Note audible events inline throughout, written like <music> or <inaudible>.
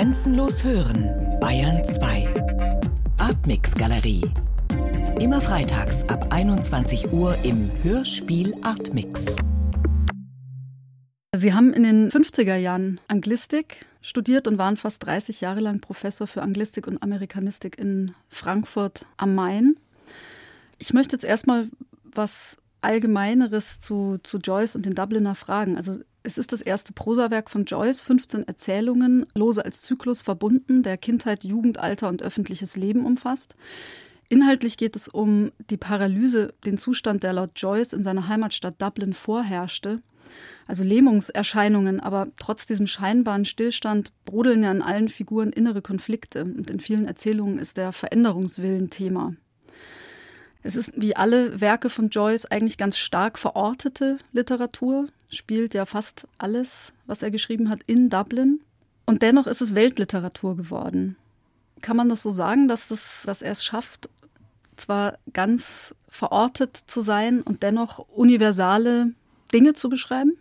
Grenzenlos hören, Bayern 2. Artmix Galerie. Immer freitags ab 21 Uhr im Hörspiel Artmix. Sie haben in den 50er Jahren Anglistik studiert und waren fast 30 Jahre lang Professor für Anglistik und Amerikanistik in Frankfurt am Main. Ich möchte jetzt erstmal was Allgemeineres zu, zu Joyce und den Dubliner fragen. Also es ist das erste Prosawerk von Joyce, 15 Erzählungen, lose als Zyklus verbunden, der Kindheit, Jugend, Alter und öffentliches Leben umfasst. Inhaltlich geht es um die Paralyse, den Zustand, der laut Joyce in seiner Heimatstadt Dublin vorherrschte. Also Lähmungserscheinungen, aber trotz diesem scheinbaren Stillstand brodeln ja in allen Figuren innere Konflikte und in vielen Erzählungen ist der Veränderungswillen Thema. Es ist wie alle Werke von Joyce eigentlich ganz stark verortete Literatur, spielt ja fast alles, was er geschrieben hat, in Dublin. Und dennoch ist es Weltliteratur geworden. Kann man das so sagen, dass, das, dass er es schafft, zwar ganz verortet zu sein und dennoch universale Dinge zu beschreiben?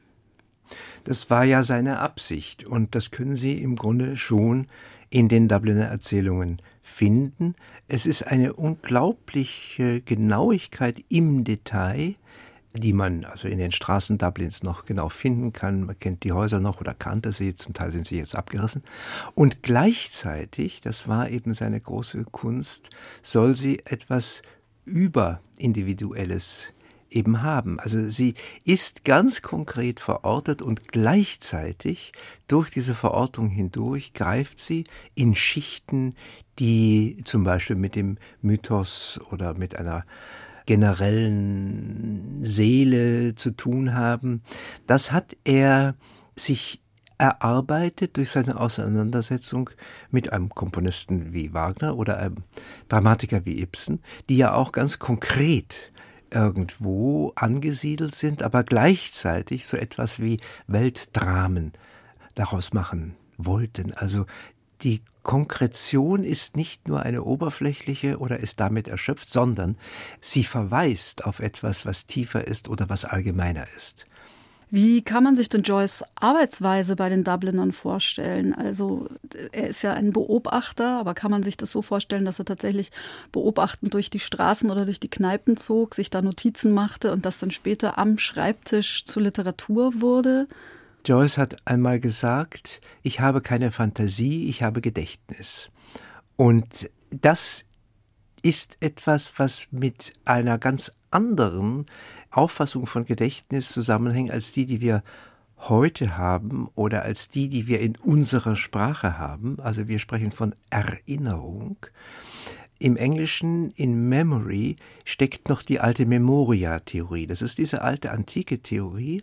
Das war ja seine Absicht und das können Sie im Grunde schon in den Dubliner Erzählungen finden. Es ist eine unglaubliche Genauigkeit im Detail, die man also in den Straßen Dublins noch genau finden kann. Man kennt die Häuser noch oder kannte sie, zum Teil sind sie jetzt abgerissen. Und gleichzeitig, das war eben seine große Kunst, soll sie etwas Überindividuelles eben haben. Also sie ist ganz konkret verortet und gleichzeitig durch diese Verortung hindurch greift sie in Schichten, die zum Beispiel mit dem Mythos oder mit einer generellen Seele zu tun haben. Das hat er sich erarbeitet durch seine Auseinandersetzung mit einem Komponisten wie Wagner oder einem Dramatiker wie Ibsen, die ja auch ganz konkret irgendwo angesiedelt sind, aber gleichzeitig so etwas wie Weltdramen daraus machen wollten. Also die Konkretion ist nicht nur eine oberflächliche oder ist damit erschöpft, sondern sie verweist auf etwas, was tiefer ist oder was allgemeiner ist. Wie kann man sich denn Joyce Arbeitsweise bei den Dublinern vorstellen? Also er ist ja ein Beobachter, aber kann man sich das so vorstellen, dass er tatsächlich beobachtend durch die Straßen oder durch die Kneipen zog, sich da Notizen machte und das dann später am Schreibtisch zur Literatur wurde? Joyce hat einmal gesagt, ich habe keine Fantasie, ich habe Gedächtnis. Und das ist etwas, was mit einer ganz anderen Auffassung von Gedächtnis zusammenhängen als die, die wir heute haben oder als die, die wir in unserer Sprache haben. Also wir sprechen von Erinnerung. Im Englischen in Memory steckt noch die alte Memoria-Theorie. Das ist diese alte antike Theorie,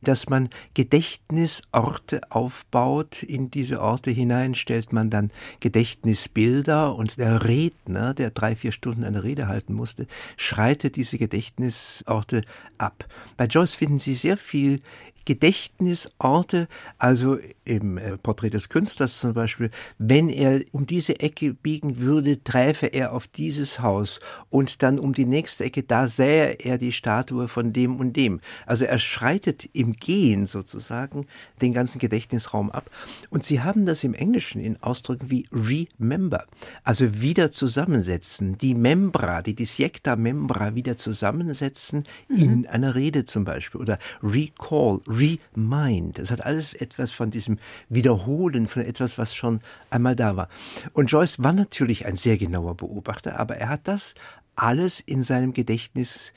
dass man Gedächtnisorte aufbaut. In diese Orte hinein stellt man dann Gedächtnisbilder und der Redner, der drei, vier Stunden eine Rede halten musste, schreitet diese Gedächtnisorte ab. Bei Joyce finden Sie sehr viel Gedächtnisorte, also im äh, Porträt des Künstlers zum Beispiel, wenn er um diese Ecke biegen würde, träfe er auf dieses Haus und dann um die nächste Ecke, da sähe er die Statue von dem und dem. Also er schreitet im Gehen sozusagen den ganzen Gedächtnisraum ab. Und sie haben das im Englischen in Ausdrücken wie remember, also wieder zusammensetzen, die Membra, die Disjekta Membra wieder zusammensetzen mhm. in einer Rede zum Beispiel oder recall, Remind. Es hat alles etwas von diesem Wiederholen, von etwas, was schon einmal da war. Und Joyce war natürlich ein sehr genauer Beobachter, aber er hat das alles in seinem Gedächtnis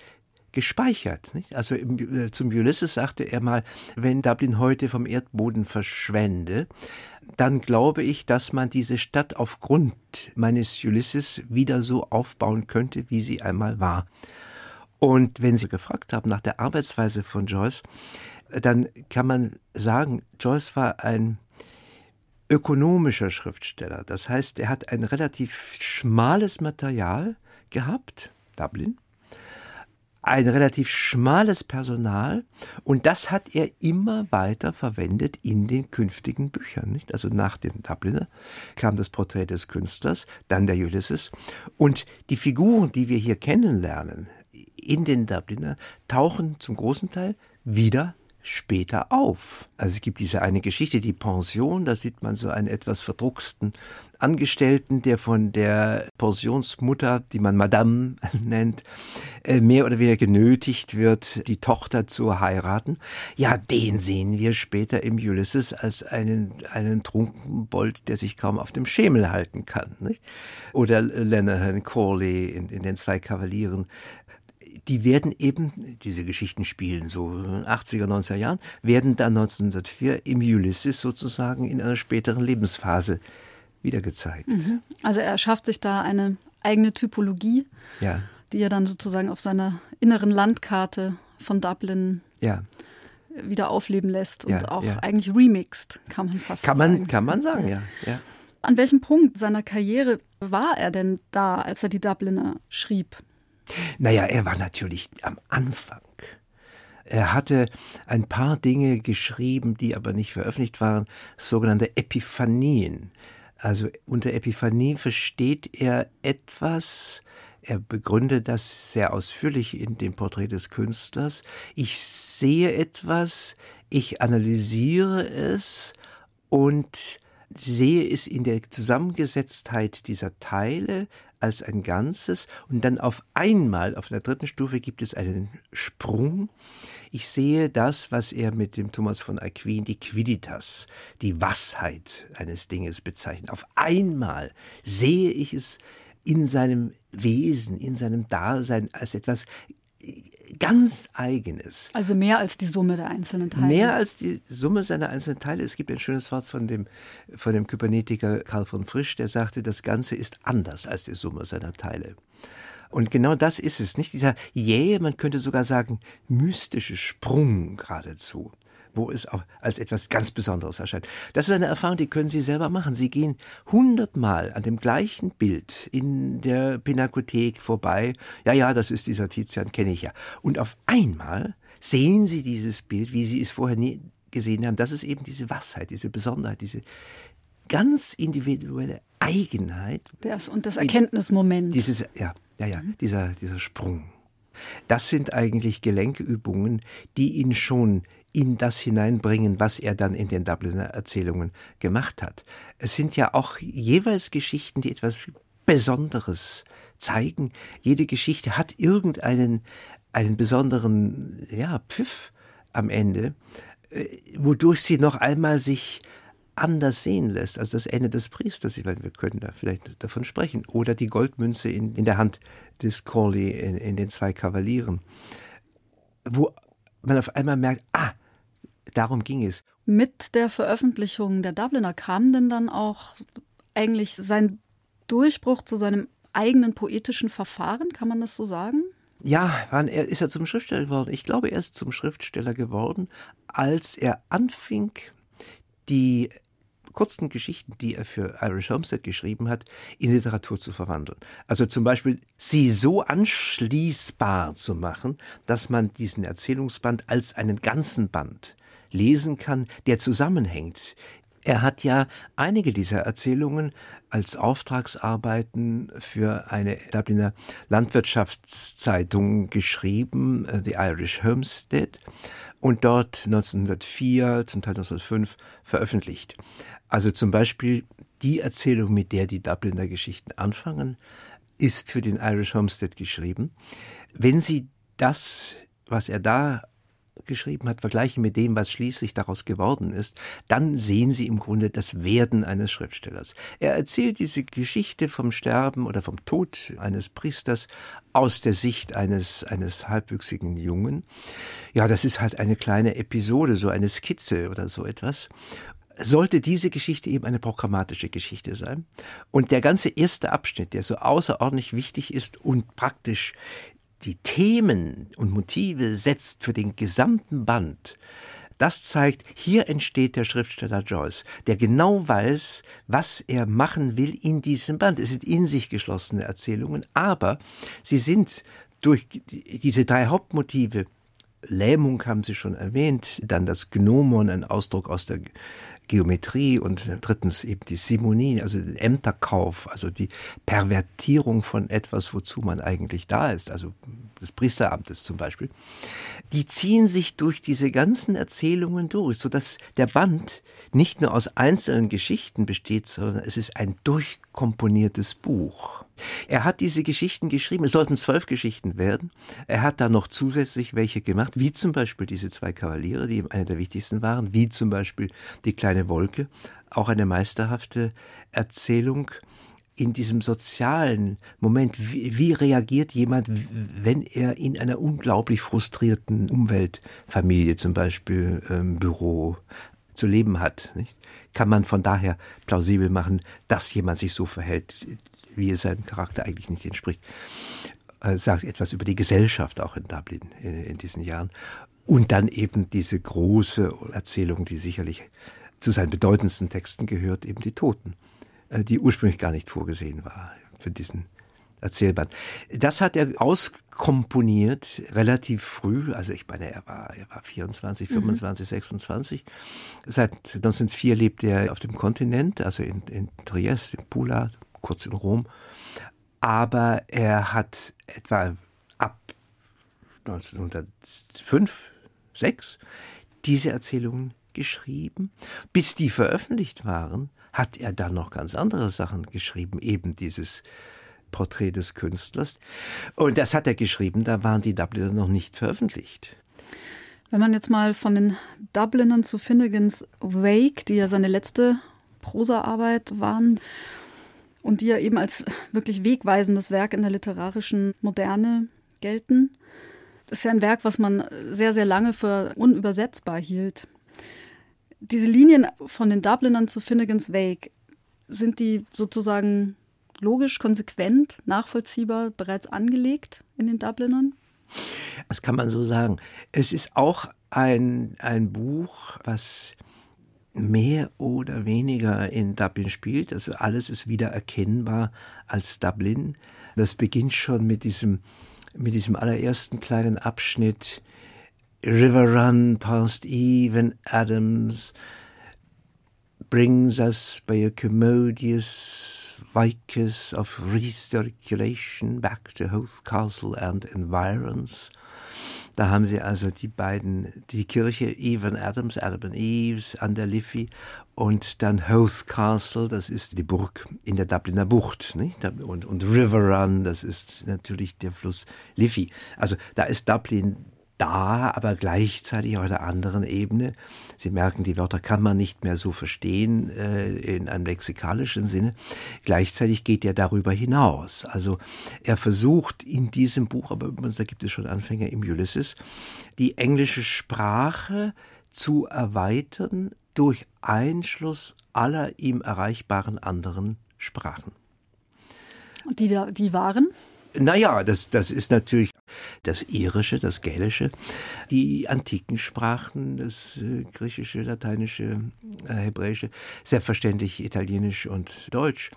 gespeichert. Nicht? Also im, äh, zum Ulysses sagte er mal, wenn Dublin heute vom Erdboden verschwände, dann glaube ich, dass man diese Stadt aufgrund meines Ulysses wieder so aufbauen könnte, wie sie einmal war. Und wenn Sie gefragt haben nach der Arbeitsweise von Joyce, dann kann man sagen, Joyce war ein ökonomischer Schriftsteller. Das heißt, er hat ein relativ schmales Material gehabt, Dublin, ein relativ schmales Personal und das hat er immer weiter verwendet in den künftigen Büchern. Nicht? Also nach dem Dubliner kam das Porträt des Künstlers, dann der Ulysses und die Figuren, die wir hier kennenlernen in den Dubliner, tauchen zum großen Teil wieder später auf. Also es gibt diese eine Geschichte, die Pension, da sieht man so einen etwas verdrucksten Angestellten, der von der Pensionsmutter, die man Madame <laughs> nennt, äh, mehr oder weniger genötigt wird, die Tochter zu heiraten. Ja, den sehen wir später im Ulysses als einen, einen Trunkenbold, der sich kaum auf dem Schemel halten kann. Nicht? Oder Lenehan Corley in, in den zwei Kavalieren die werden eben, diese Geschichten spielen so 80er, 90er Jahren, werden dann 1904 im Ulysses sozusagen in einer späteren Lebensphase wieder gezeigt. Mhm. Also er schafft sich da eine eigene Typologie, ja. die er dann sozusagen auf seiner inneren Landkarte von Dublin ja. wieder aufleben lässt und ja, auch eigentlich remixed, kann man fast kann sagen. Man, kann man sagen, ja. An welchem Punkt seiner Karriere war er denn da, als er die Dubliner schrieb? Naja, er war natürlich am Anfang. Er hatte ein paar Dinge geschrieben, die aber nicht veröffentlicht waren, sogenannte Epiphanien. Also unter Epiphanie versteht er etwas, er begründet das sehr ausführlich in dem Porträt des Künstlers. Ich sehe etwas, ich analysiere es und sehe es in der Zusammengesetztheit dieser Teile als ein Ganzes und dann auf einmal, auf der dritten Stufe gibt es einen Sprung. Ich sehe das, was er mit dem Thomas von Aquin die Quiditas, die Wassheit eines Dinges bezeichnet. Auf einmal sehe ich es in seinem Wesen, in seinem Dasein als etwas ganz Eigenes. Also mehr als die Summe der einzelnen Teile. Mehr als die Summe seiner einzelnen Teile. Es gibt ein schönes Wort von dem, von dem Kybernetiker Karl von Frisch, der sagte, das Ganze ist anders als die Summe seiner Teile. Und genau das ist es, nicht? Dieser jähe, man könnte sogar sagen, mystische Sprung geradezu wo es auch als etwas ganz Besonderes erscheint. Das ist eine Erfahrung, die können Sie selber machen. Sie gehen hundertmal an dem gleichen Bild in der Pinakothek vorbei. Ja, ja, das ist dieser Tizian, kenne ich ja. Und auf einmal sehen Sie dieses Bild, wie Sie es vorher nie gesehen haben. Das ist eben diese Wassheit, diese Besonderheit, diese ganz individuelle Eigenheit. Das und das Erkenntnismoment. Dieses, ja, ja, ja, dieser, dieser Sprung. Das sind eigentlich Gelenkübungen, die ihn schon in das hineinbringen, was er dann in den Dubliner Erzählungen gemacht hat. Es sind ja auch jeweils Geschichten, die etwas Besonderes zeigen. Jede Geschichte hat irgendeinen einen besonderen ja, Pfiff am Ende, äh, wodurch sie noch einmal sich anders sehen lässt als das Ende des Priesters. Ich meine, wir können da vielleicht davon sprechen. Oder die Goldmünze in, in der Hand des Corley in, in den zwei Kavalieren. Wo man auf einmal merkt, ah, darum ging es. Mit der Veröffentlichung der Dubliner kam denn dann auch eigentlich sein Durchbruch zu seinem eigenen poetischen Verfahren, kann man das so sagen? Ja, wann er ist er zum Schriftsteller geworden? Ich glaube, er ist zum Schriftsteller geworden, als er anfing, die kurzen Geschichten, die er für Irish Homestead geschrieben hat, in Literatur zu verwandeln. Also zum Beispiel sie so anschließbar zu machen, dass man diesen Erzählungsband als einen ganzen Band lesen kann, der zusammenhängt. Er hat ja einige dieser Erzählungen als Auftragsarbeiten für eine Dubliner Landwirtschaftszeitung geschrieben, äh, The Irish Homestead, und dort 1904, zum Teil 1905 veröffentlicht. Also zum Beispiel die Erzählung, mit der die Dubliner Geschichten anfangen, ist für den Irish Homestead geschrieben. Wenn Sie das, was er da geschrieben hat, vergleichen mit dem, was schließlich daraus geworden ist, dann sehen Sie im Grunde das Werden eines Schriftstellers. Er erzählt diese Geschichte vom Sterben oder vom Tod eines Priesters aus der Sicht eines, eines halbwüchsigen Jungen. Ja, das ist halt eine kleine Episode, so eine Skizze oder so etwas sollte diese Geschichte eben eine programmatische Geschichte sein. Und der ganze erste Abschnitt, der so außerordentlich wichtig ist und praktisch die Themen und Motive setzt für den gesamten Band, das zeigt, hier entsteht der Schriftsteller Joyce, der genau weiß, was er machen will in diesem Band. Es sind in sich geschlossene Erzählungen, aber sie sind durch diese drei Hauptmotive Lähmung haben Sie schon erwähnt, dann das Gnomon, ein Ausdruck aus der Geometrie und drittens eben die Simonie, also den Ämterkauf, also die Pervertierung von etwas, wozu man eigentlich da ist, also des Priesteramtes zum Beispiel, die ziehen sich durch diese ganzen Erzählungen durch, sodass der Band nicht nur aus einzelnen Geschichten besteht, sondern es ist ein durchkomponiertes Buch. Er hat diese Geschichten geschrieben, es sollten zwölf Geschichten werden. Er hat da noch zusätzlich welche gemacht, wie zum Beispiel diese zwei Kavaliere, die ihm eine der wichtigsten waren, wie zum Beispiel die kleine Wolke, auch eine meisterhafte Erzählung in diesem sozialen Moment, wie, wie, reagiert jemand, wenn er in einer unglaublich frustrierten Umweltfamilie, zum Beispiel ähm, Büro, zu leben hat. Nicht? Kann man von daher plausibel machen, dass jemand sich so verhält, wie es seinem Charakter eigentlich nicht entspricht. Äh, sagt etwas über die Gesellschaft auch in Dublin in, in diesen Jahren. Und dann eben diese große Erzählung, die sicherlich zu seinen bedeutendsten Texten gehört, eben die Toten. Äh, die ursprünglich gar nicht vorgesehen war für diesen Erzählband. Das hat er auskomponiert relativ früh. Also ich meine, er war, er war 24, 25, mhm. 26. Seit 1904 lebt er auf dem Kontinent, also in, in Triest, in Pula, kurz in Rom. Aber er hat etwa ab 1905, 6 diese Erzählungen geschrieben. Bis die veröffentlicht waren, hat er dann noch ganz andere Sachen geschrieben, eben dieses Porträt des Künstlers. Und das hat er geschrieben, da waren die Dubliner noch nicht veröffentlicht. Wenn man jetzt mal von den Dublinern zu Finnegans Wake, die ja seine letzte Prosaarbeit waren und die ja eben als wirklich wegweisendes Werk in der literarischen Moderne gelten, das ist ja ein Werk, was man sehr, sehr lange für unübersetzbar hielt. Diese Linien von den Dublinern zu Finnegans Wake, sind die sozusagen logisch, konsequent, nachvollziehbar bereits angelegt in den Dublinern? Das kann man so sagen. Es ist auch ein, ein Buch, was mehr oder weniger in Dublin spielt. Also alles ist wieder erkennbar als Dublin. Das beginnt schon mit diesem, mit diesem allerersten kleinen Abschnitt. River Run past Eve Adams brings us by a commodious Vicus of Recirculation back to Hoth Castle and Environs. Da haben sie also die beiden, die Kirche Evan Adams, Adam and Eves an der Liffey und dann Hoth Castle, das ist die Burg in der Dubliner Bucht. Nicht? Und, und River Run, das ist natürlich der Fluss Liffey. Also da ist Dublin da, aber gleichzeitig auf einer anderen Ebene. Sie merken, die Wörter kann man nicht mehr so verstehen äh, in einem lexikalischen Sinne. Gleichzeitig geht er darüber hinaus. Also er versucht in diesem Buch, aber da gibt es schon Anfänger im Ulysses, die englische Sprache zu erweitern durch Einschluss aller ihm erreichbaren anderen Sprachen. Und die, die waren? Naja, das, das ist natürlich das Irische, das Gälische, die antiken Sprachen, das äh, Griechische, Lateinische, äh, Hebräische, selbstverständlich Italienisch und Deutsch.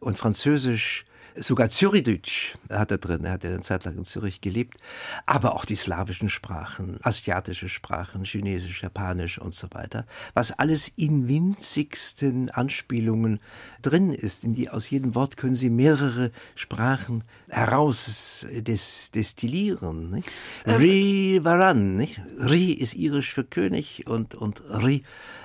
Und Französisch, Sogar Zürichdeutsch hat er drin. Er hat ja eine Zeit lang in Zürich gelebt. Aber auch die slawischen Sprachen, asiatische Sprachen, Chinesisch, Japanisch und so weiter. Was alles in winzigsten Anspielungen drin ist. In die, aus jedem Wort können Sie mehrere Sprachen heraus des, destillieren. Nicht? Ähm. Ri Varan, nicht? Ri ist irisch für König und, und Ri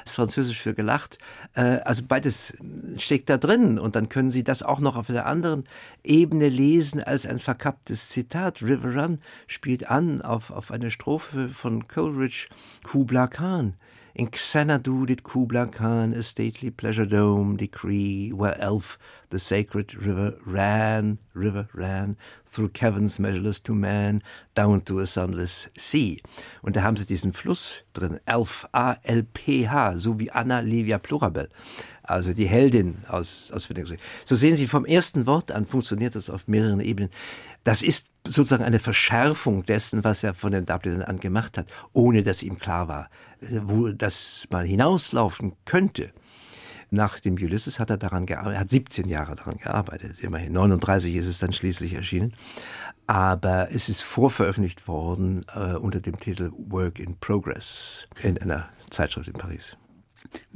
ist französisch für gelacht. Äh, also beides steckt da drin und dann können Sie das auch noch auf einer anderen Ebene lesen als ein verkapptes Zitat. River Run spielt an auf, auf eine Strophe von Coleridge, Kubla Khan. In Xanadu did Kubla Khan a stately pleasure dome decree, where Elf, the sacred river, ran, river ran, through caverns measureless to man, down to a sunless sea. Und da haben sie diesen Fluss drin, Elf, A-L-P-H, so wie Anna Livia Plurabel also die Heldin aus, aus Finnegan. So sehen Sie, vom ersten Wort an funktioniert das auf mehreren Ebenen. Das ist sozusagen eine Verschärfung dessen, was er von den Dublinern an gemacht hat, ohne dass ihm klar war, wo das mal hinauslaufen könnte. Nach dem Ulysses hat er daran gearbeitet, hat 17 Jahre daran gearbeitet, immerhin. 39 ist es dann schließlich erschienen. Aber es ist vorveröffentlicht worden äh, unter dem Titel Work in Progress in einer Zeitschrift in Paris.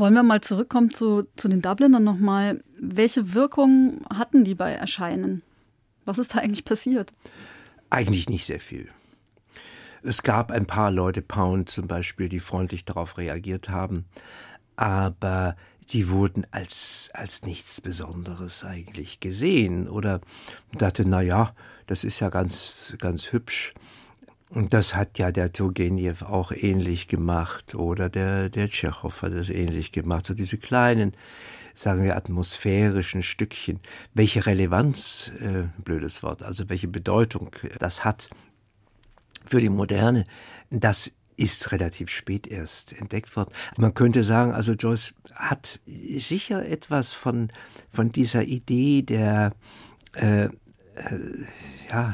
Wollen wir mal zurückkommen zu, zu den Dublinern nochmal. Welche Wirkung hatten die bei Erscheinen? Was ist da eigentlich passiert? Eigentlich nicht sehr viel. Es gab ein paar Leute, Pound zum Beispiel, die freundlich darauf reagiert haben, aber die wurden als, als nichts Besonderes eigentlich gesehen oder dachte, na ja, das ist ja ganz, ganz hübsch. Und das hat ja der Turgenev auch ähnlich gemacht oder der, der Tschechow hat das ähnlich gemacht. So diese kleinen, sagen wir, atmosphärischen Stückchen. Welche Relevanz, äh, blödes Wort, also welche Bedeutung das hat für die Moderne, das ist relativ spät erst entdeckt worden. Man könnte sagen, also Joyce hat sicher etwas von, von dieser Idee der äh, äh, ja,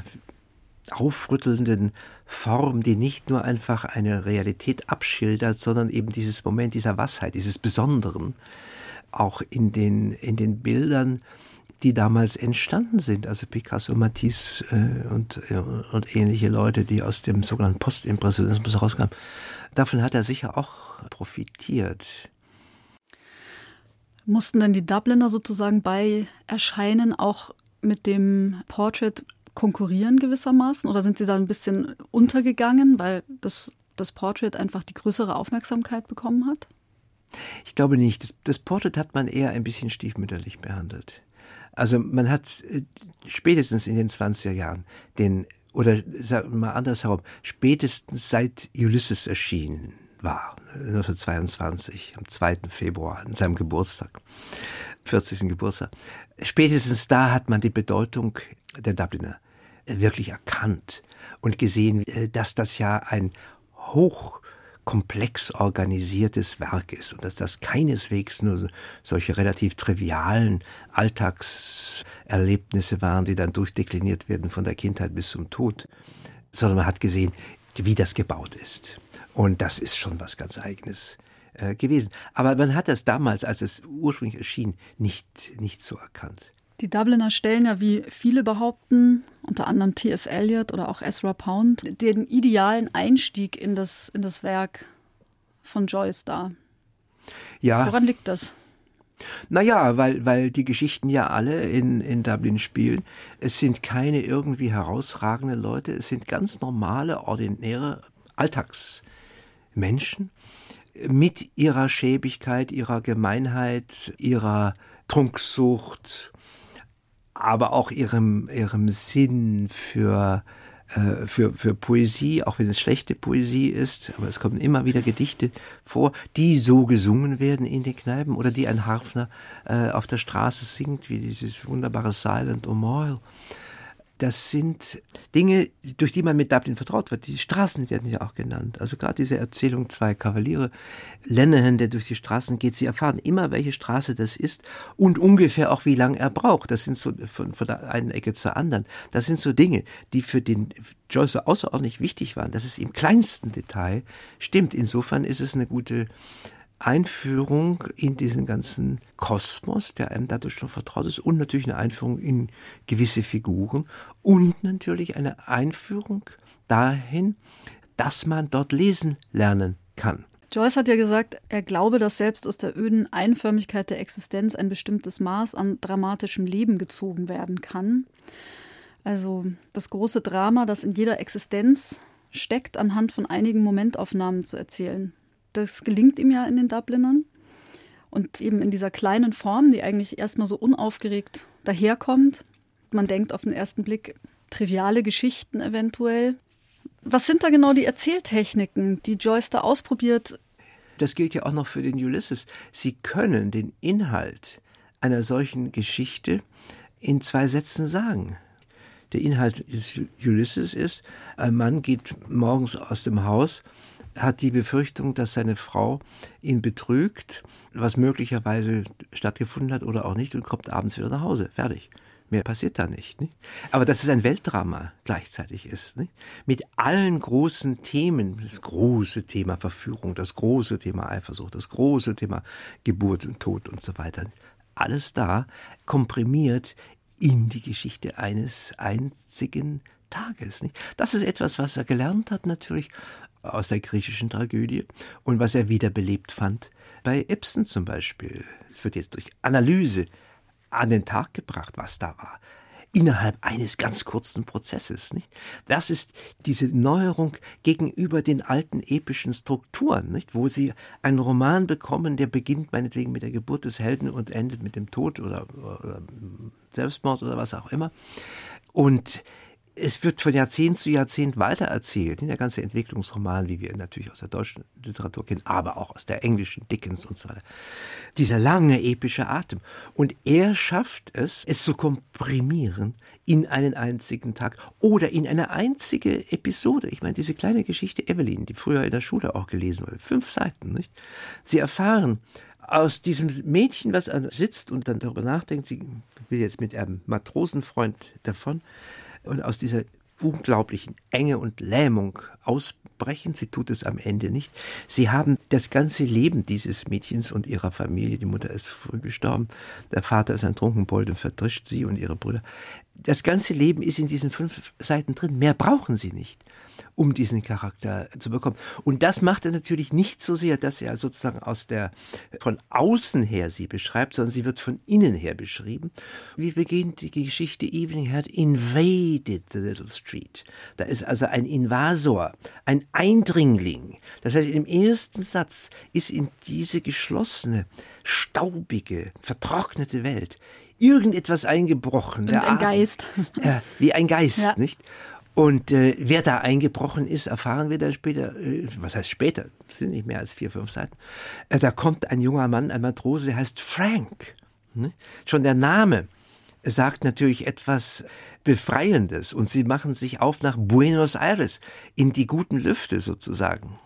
aufrüttelnden Form, die nicht nur einfach eine Realität abschildert, sondern eben dieses Moment dieser Wassheit, dieses Besonderen, auch in den, in den Bildern, die damals entstanden sind. Also Picasso, Matisse äh, und, äh, und ähnliche Leute, die aus dem sogenannten Postimpressionismus rauskamen. Davon hat er sicher auch profitiert. Mussten denn die Dubliner sozusagen bei Erscheinen auch mit dem Portrait konkurrieren gewissermaßen oder sind sie da ein bisschen untergegangen, weil das, das Portrait einfach die größere Aufmerksamkeit bekommen hat? Ich glaube nicht. Das, das Portrait hat man eher ein bisschen stiefmütterlich behandelt. Also man hat äh, spätestens in den 20er Jahren den, oder sagen wir mal andersherum, spätestens seit Ulysses erschienen war, 1922, am 2. Februar, an seinem Geburtstag, 40. Geburtstag, spätestens da hat man die Bedeutung der Dubliner wirklich erkannt und gesehen, äh, dass das ja ein hochkomplex organisiertes Werk ist und dass das keineswegs nur solche relativ trivialen Alltagserlebnisse waren, die dann durchdekliniert werden von der Kindheit bis zum Tod, sondern man hat gesehen, wie das gebaut ist. Und das ist schon was ganz Eigenes äh, gewesen. Aber man hat das damals, als es ursprünglich erschien, nicht, nicht so erkannt. Die Dubliner stellen ja, wie viele behaupten, unter anderem T.S. Eliot oder auch Ezra Pound, den idealen Einstieg in das, in das Werk von Joyce dar. Ja. Woran liegt das? Naja, weil, weil die Geschichten ja alle in, in Dublin spielen. Es sind keine irgendwie herausragende Leute, es sind ganz normale, ordinäre Alltagsmenschen mit ihrer Schäbigkeit, ihrer Gemeinheit, ihrer Trunksucht, aber auch ihrem, ihrem Sinn für, äh, für, für Poesie, auch wenn es schlechte Poesie ist, aber es kommen immer wieder Gedichte vor, die so gesungen werden in den Kneipen oder die ein Harfner äh, auf der Straße singt, wie dieses wunderbare Silent O'Moyle das sind Dinge, durch die man mit Dublin vertraut wird. Die Straßen werden ja auch genannt. Also gerade diese Erzählung zwei Kavaliere, Lennehan, der durch die Straßen geht, sie erfahren immer, welche Straße das ist und ungefähr auch, wie lange er braucht. Das sind so von, von der einen Ecke zur anderen. Das sind so Dinge, die für den Joyce außerordentlich wichtig waren. Das ist im kleinsten Detail stimmt. Insofern ist es eine gute Einführung in diesen ganzen Kosmos, der einem dadurch schon vertraut ist, und natürlich eine Einführung in gewisse Figuren und natürlich eine Einführung dahin, dass man dort lesen lernen kann. Joyce hat ja gesagt, er glaube, dass selbst aus der öden Einförmigkeit der Existenz ein bestimmtes Maß an dramatischem Leben gezogen werden kann. Also das große Drama, das in jeder Existenz steckt, anhand von einigen Momentaufnahmen zu erzählen das gelingt ihm ja in den Dublinern. Und eben in dieser kleinen Form, die eigentlich erstmal so unaufgeregt daherkommt. Man denkt auf den ersten Blick triviale Geschichten eventuell. Was sind da genau die Erzähltechniken, die Joyce da ausprobiert? Das gilt ja auch noch für den Ulysses. Sie können den Inhalt einer solchen Geschichte in zwei Sätzen sagen. Der Inhalt des Ulysses ist, ein Mann geht morgens aus dem Haus hat die Befürchtung, dass seine Frau ihn betrügt, was möglicherweise stattgefunden hat oder auch nicht, und kommt abends wieder nach Hause. Fertig. Mehr passiert da nicht, nicht. Aber dass es ein Weltdrama gleichzeitig ist, nicht? mit allen großen Themen, das große Thema Verführung, das große Thema Eifersucht, das große Thema Geburt und Tod und so weiter. Alles da komprimiert in die Geschichte eines einzigen Tages. Nicht? Das ist etwas, was er gelernt hat natürlich aus der griechischen Tragödie und was er wiederbelebt fand bei Ibsen zum Beispiel. Es wird jetzt durch Analyse an den Tag gebracht, was da war. innerhalb eines ganz kurzen Prozesses. Nicht? Das ist diese Neuerung gegenüber den alten epischen Strukturen, nicht? wo sie einen Roman bekommen, der beginnt meinetwegen mit der Geburt des Helden und endet mit dem Tod oder, oder Selbstmord oder was auch immer. Und es wird von Jahrzehnt zu Jahrzehnt weitererzählt, in der ganze Entwicklungsroman, wie wir ihn natürlich aus der deutschen Literatur kennen, aber auch aus der englischen, Dickens und so weiter. Dieser lange epische Atem. Und er schafft es, es zu komprimieren in einen einzigen Tag oder in eine einzige Episode. Ich meine, diese kleine Geschichte Evelyn, die früher in der Schule auch gelesen wurde, fünf Seiten, nicht? Sie erfahren, aus diesem Mädchen, was sitzt und dann darüber nachdenkt, sie will jetzt mit einem Matrosenfreund davon, und aus dieser unglaublichen Enge und Lähmung ausbrechen. Sie tut es am Ende nicht. Sie haben das ganze Leben dieses Mädchens und ihrer Familie, die Mutter ist früh gestorben, der Vater ist ein Trunkenbold und verdrischt sie und ihre Brüder. Das ganze Leben ist in diesen fünf Seiten drin. Mehr brauchen sie nicht um diesen Charakter zu bekommen. Und das macht er natürlich nicht so sehr, dass er sozusagen aus der, von außen her sie beschreibt, sondern sie wird von innen her beschrieben. Wie beginnt die Geschichte Evening had invaded the little street. Da ist also ein Invasor, ein Eindringling. Das heißt, im ersten Satz ist in diese geschlossene, staubige, vertrocknete Welt irgendetwas eingebrochen. Und ein Geist. Äh, wie ein Geist, ja. nicht? Und äh, wer da eingebrochen ist, erfahren wir dann später, äh, was heißt später, sind nicht mehr als vier, fünf Seiten. Äh, da kommt ein junger Mann, ein Matrose, der heißt Frank. Ne? Schon der Name sagt natürlich etwas Befreiendes und sie machen sich auf nach Buenos Aires, in die guten Lüfte sozusagen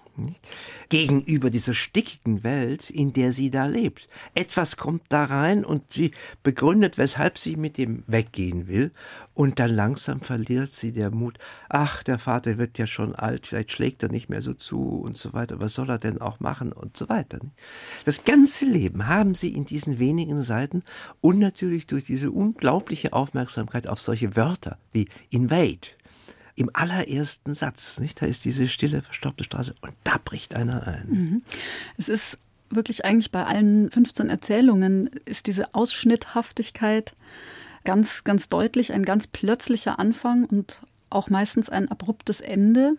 gegenüber dieser stickigen Welt, in der sie da lebt. Etwas kommt da rein und sie begründet, weshalb sie mit dem weggehen will. Und dann langsam verliert sie der Mut. Ach, der Vater wird ja schon alt, vielleicht schlägt er nicht mehr so zu und so weiter. Was soll er denn auch machen und so weiter. Das ganze Leben haben sie in diesen wenigen Seiten und natürlich durch diese unglaubliche Aufmerksamkeit auf solche Wörter wie invade im allerersten Satz, nicht? Da ist diese stille, verstaubte Straße und da bricht einer ein. Mhm. Es ist wirklich eigentlich bei allen 15 Erzählungen ist diese Ausschnitthaftigkeit ganz, ganz deutlich, ein ganz plötzlicher Anfang und auch meistens ein abruptes Ende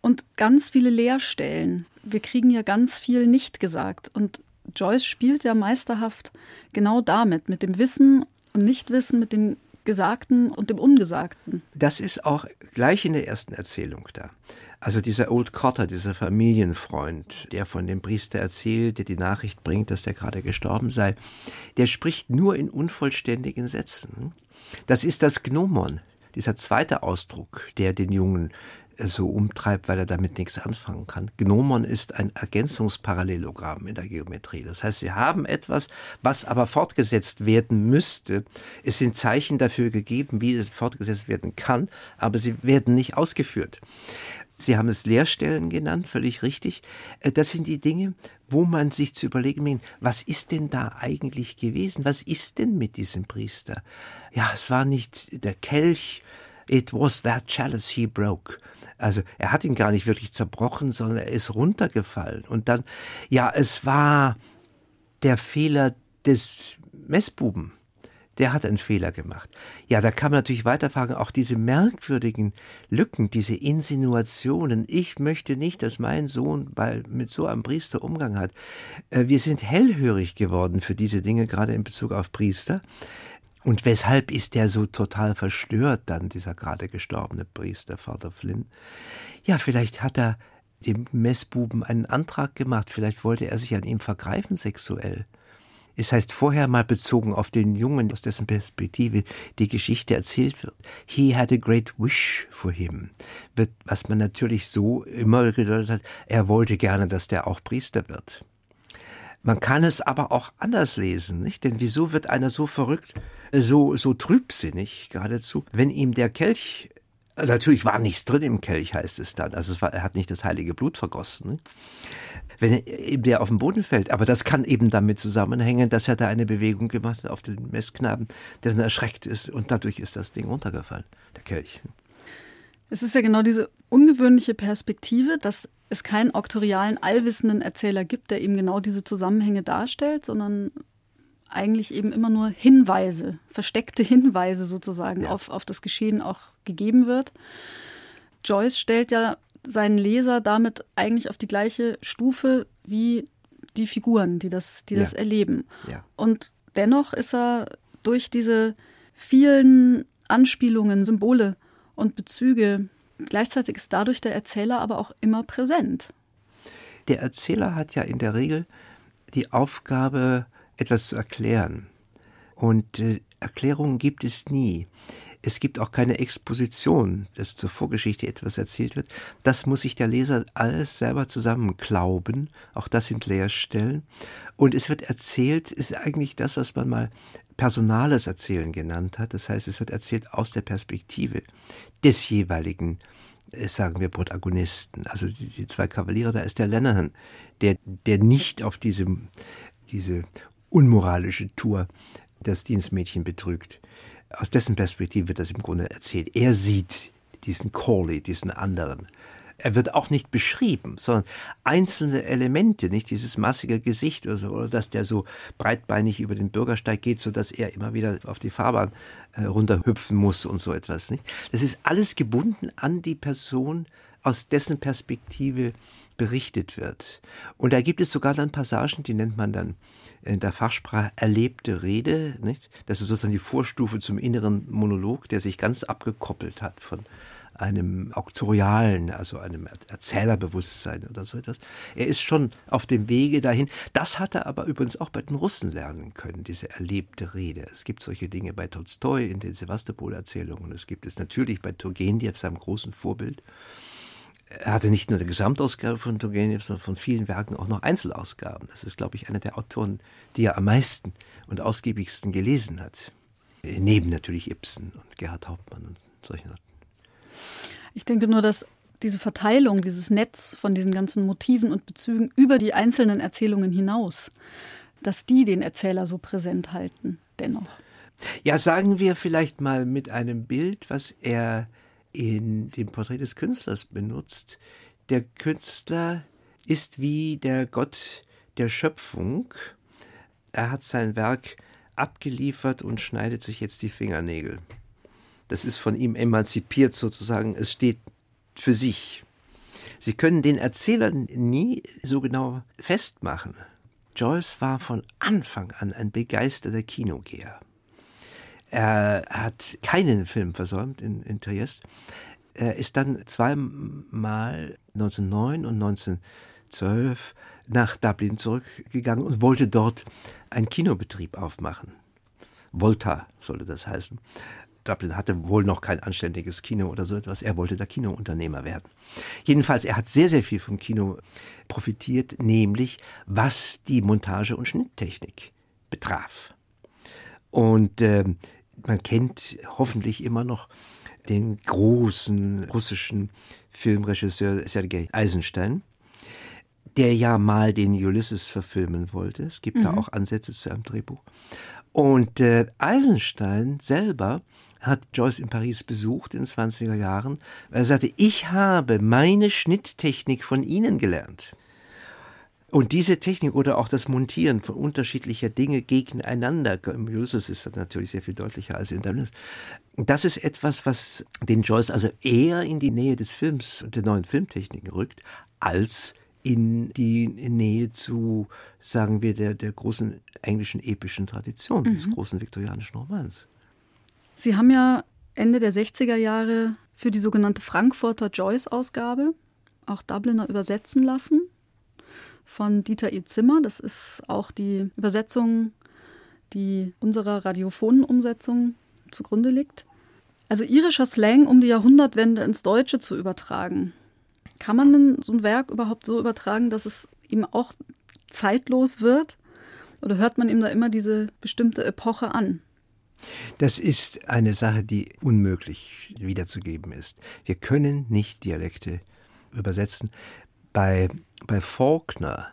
und ganz viele Leerstellen. Wir kriegen ja ganz viel nicht gesagt und Joyce spielt ja meisterhaft genau damit, mit dem Wissen und Nichtwissen, mit dem Gesagten und dem Ungesagten. Das ist auch gleich in der ersten Erzählung da. Also dieser Old Cotter, dieser Familienfreund, der von dem Priester erzählt, der die Nachricht bringt, dass der gerade gestorben sei, der spricht nur in unvollständigen Sätzen. Das ist das Gnomon, dieser zweite Ausdruck, der den Jungen so umtreibt, weil er damit nichts anfangen kann. Gnomon ist ein Ergänzungsparallelogramm in der Geometrie. Das heißt, Sie haben etwas, was aber fortgesetzt werden müsste. Es sind Zeichen dafür gegeben, wie es fortgesetzt werden kann, aber sie werden nicht ausgeführt. Sie haben es Leerstellen genannt, völlig richtig. Äh, das sind die Dinge, wo man sich zu überlegen beginnt, was ist denn da eigentlich gewesen? Was ist denn mit diesem Priester? Ja, es war nicht der Kelch, it was that chalice he broke. Also er hat ihn gar nicht wirklich zerbrochen, sondern er ist runtergefallen. Und dann, ja, es war der Fehler des Messbuben. Der hat einen Fehler gemacht. Ja, da kann man natürlich weiterfragen, auch diese merkwürdigen Lücken, diese Insinuationen. Ich möchte nicht, dass mein Sohn bei, mit so einem Priester Umgang hat. Äh, wir sind hellhörig geworden für diese Dinge, gerade in Bezug auf Priester. Und weshalb ist der so total verstört dann, dieser gerade gestorbene Priester, Vater Flynn? Ja, vielleicht hat er dem Messbuben einen Antrag gemacht, vielleicht wollte er sich an ihm vergreifen sexuell. Es heißt vorher mal bezogen auf den Jungen, aus dessen Perspektive die Geschichte erzählt wird. He had a great wish for him. Wird, was man natürlich so immer gedeutet hat, er wollte gerne, dass der auch Priester wird. Man kann es aber auch anders lesen, nicht? Denn wieso wird einer so verrückt, so, so trübsinnig geradezu, wenn ihm der Kelch Natürlich war nichts drin im Kelch, heißt es dann. Also es war, er hat nicht das heilige Blut vergossen. Wenn eben der auf den Boden fällt. Aber das kann eben damit zusammenhängen, dass er da eine Bewegung gemacht hat auf den Messknaben, der dann erschreckt ist und dadurch ist das Ding runtergefallen, der Kelch. Es ist ja genau diese ungewöhnliche Perspektive, dass es keinen auktorialen, allwissenden Erzähler gibt, der eben genau diese Zusammenhänge darstellt, sondern eigentlich eben immer nur Hinweise, versteckte Hinweise sozusagen Ja. auf, auf das Geschehen auch gegeben wird. Joyce stellt ja seinen Leser damit eigentlich auf die gleiche Stufe wie die Figuren, die das, die Ja. das erleben. Ja. Und dennoch ist er durch diese vielen Anspielungen, Symbole und Bezüge, gleichzeitig ist dadurch der Erzähler aber auch immer präsent. Der Erzähler hat ja in der Regel die Aufgabe, etwas zu erklären. Und äh, Erklärungen gibt es nie. Es gibt auch keine Exposition, dass zur Vorgeschichte etwas erzählt wird. Das muss sich der Leser alles selber zusammenklauben. Auch das sind Leerstellen. Und es wird erzählt, ist eigentlich das, was man mal personales Erzählen genannt hat. Das heißt, es wird erzählt aus der Perspektive des jeweiligen äh, sagen wir Protagonisten, also die, die zwei Kavaliere, da ist der Lennon, der, der nicht auf diese, diese unmoralische Tour das Dienstmädchen betrügt. Aus dessen Perspektive wird das im Grunde erzählt. Er sieht diesen Corley, diesen anderen. Er wird auch nicht beschrieben, sondern einzelne Elemente, nicht dieses massige Gesicht oder, so, oder dass der so breitbeinig über den Bürgersteig geht, so dass er immer wieder auf die Fahrbahn äh, runterhüpfen muss und so etwas. Nicht? Das ist alles gebunden an die Person, aus dessen Perspektive berichtet wird. Und da gibt es sogar dann Passagen, die nennt man dann in der Fachsprache erlebte Rede. Nicht? Das ist sozusagen die Vorstufe zum inneren Monolog, der sich ganz abgekoppelt hat von einem auktorialen, also einem Erzählerbewusstsein oder so etwas. Er ist schon auf dem Wege dahin. Das hat er aber übrigens auch bei den Russen lernen können, diese erlebte Rede. Es gibt solche Dinge bei Tolstoi in den Sevastopol-Erzählungen. Es gibt es natürlich bei Turgenev, seinem großen Vorbild. Er hatte nicht nur die Gesamtausgabe von Turgenev, sondern von vielen Werken auch noch Einzelausgaben. Das ist, glaube ich, einer der Autoren, die er am meisten und ausgiebigsten gelesen hat. Neben natürlich Ibsen und Gerhard Hauptmann und solchen Leuten. Ich denke nur, dass diese Verteilung, dieses Netz von diesen ganzen Motiven und Bezügen über die einzelnen Erzählungen hinaus, dass die den Erzähler so präsent halten, dennoch. Ja, sagen wir vielleicht mal mit einem Bild, was er in dem Porträt des Künstlers benutzt. Der Künstler ist wie der Gott der Schöpfung. Er hat sein Werk abgeliefert und schneidet sich jetzt die Fingernägel. Das ist von ihm emanzipiert sozusagen. Es steht für sich. Sie können den Erzähler nie so genau festmachen. Joyce war von Anfang an ein begeisterter Kinogeher. Er hat keinen Film versäumt in, in Triest. Er ist dann zweimal 1909 und 1912 nach Dublin zurückgegangen und wollte dort einen Kinobetrieb aufmachen. Volta sollte das heißen. Dublin hatte wohl noch kein anständiges Kino oder so etwas. Er wollte da Kinounternehmer werden. Jedenfalls, er hat sehr, sehr viel vom Kino profitiert, nämlich was die Montage- und Schnitttechnik betraf. Und äh, man kennt hoffentlich immer noch den großen russischen Filmregisseur Sergei Eisenstein, der ja mal den Ulysses verfilmen wollte. Es gibt mhm. da auch Ansätze zu einem Drehbuch. Und äh, Eisenstein selber hat Joyce in Paris besucht in den 20er Jahren, weil er sagte, ich habe meine Schnitttechnik von Ihnen gelernt. Und diese Technik oder auch das Montieren von unterschiedlicher Dinge gegeneinander, im Ulysses ist das natürlich sehr viel deutlicher als in Dallas. Das ist etwas, was den Joyce also eher in die Nähe des Films und der neuen Filmtechniken rückt, als in die Nähe zu, sagen wir, der, der großen englischen epischen Tradition, mhm. des großen viktorianischen Romans. Sie haben ja Ende der 60er Jahre für die sogenannte Frankfurter Joyce-Ausgabe auch Dubliner übersetzen lassen von Dieter E. Zimmer. Das ist auch die Übersetzung, die unserer radiofonen Umsetzung zugrunde liegt. Also irischer Slang, um die Jahrhundertwende ins Deutsche zu übertragen. Kann man denn so ein Werk überhaupt so übertragen, dass es ihm auch zeitlos wird? Oder hört man ihm da immer diese bestimmte Epoche an? Das ist eine Sache, die unmöglich wiederzugeben ist. Wir können nicht Dialekte übersetzen. Bei, bei Faulkner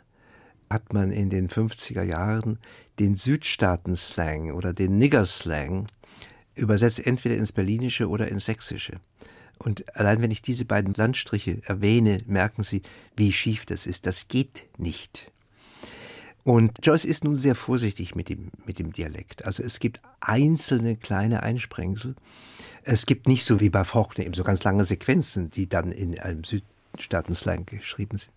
hat man in den 50er Jahren den Südstaaten-Slang oder den Nigger-Slang übersetzt, entweder ins Berlinische oder ins Sächsische. Und allein wenn ich diese beiden Landstriche erwähne, merken Sie, wie schief das ist. Das geht nicht. Und Joyce ist nun sehr vorsichtig mit dem, mit dem Dialekt. Also es gibt einzelne kleine Einsprengsel. Es gibt nicht so wie bei Faulkner eben so ganz lange Sequenzen, die dann in einem Südstaatenslang geschrieben sind.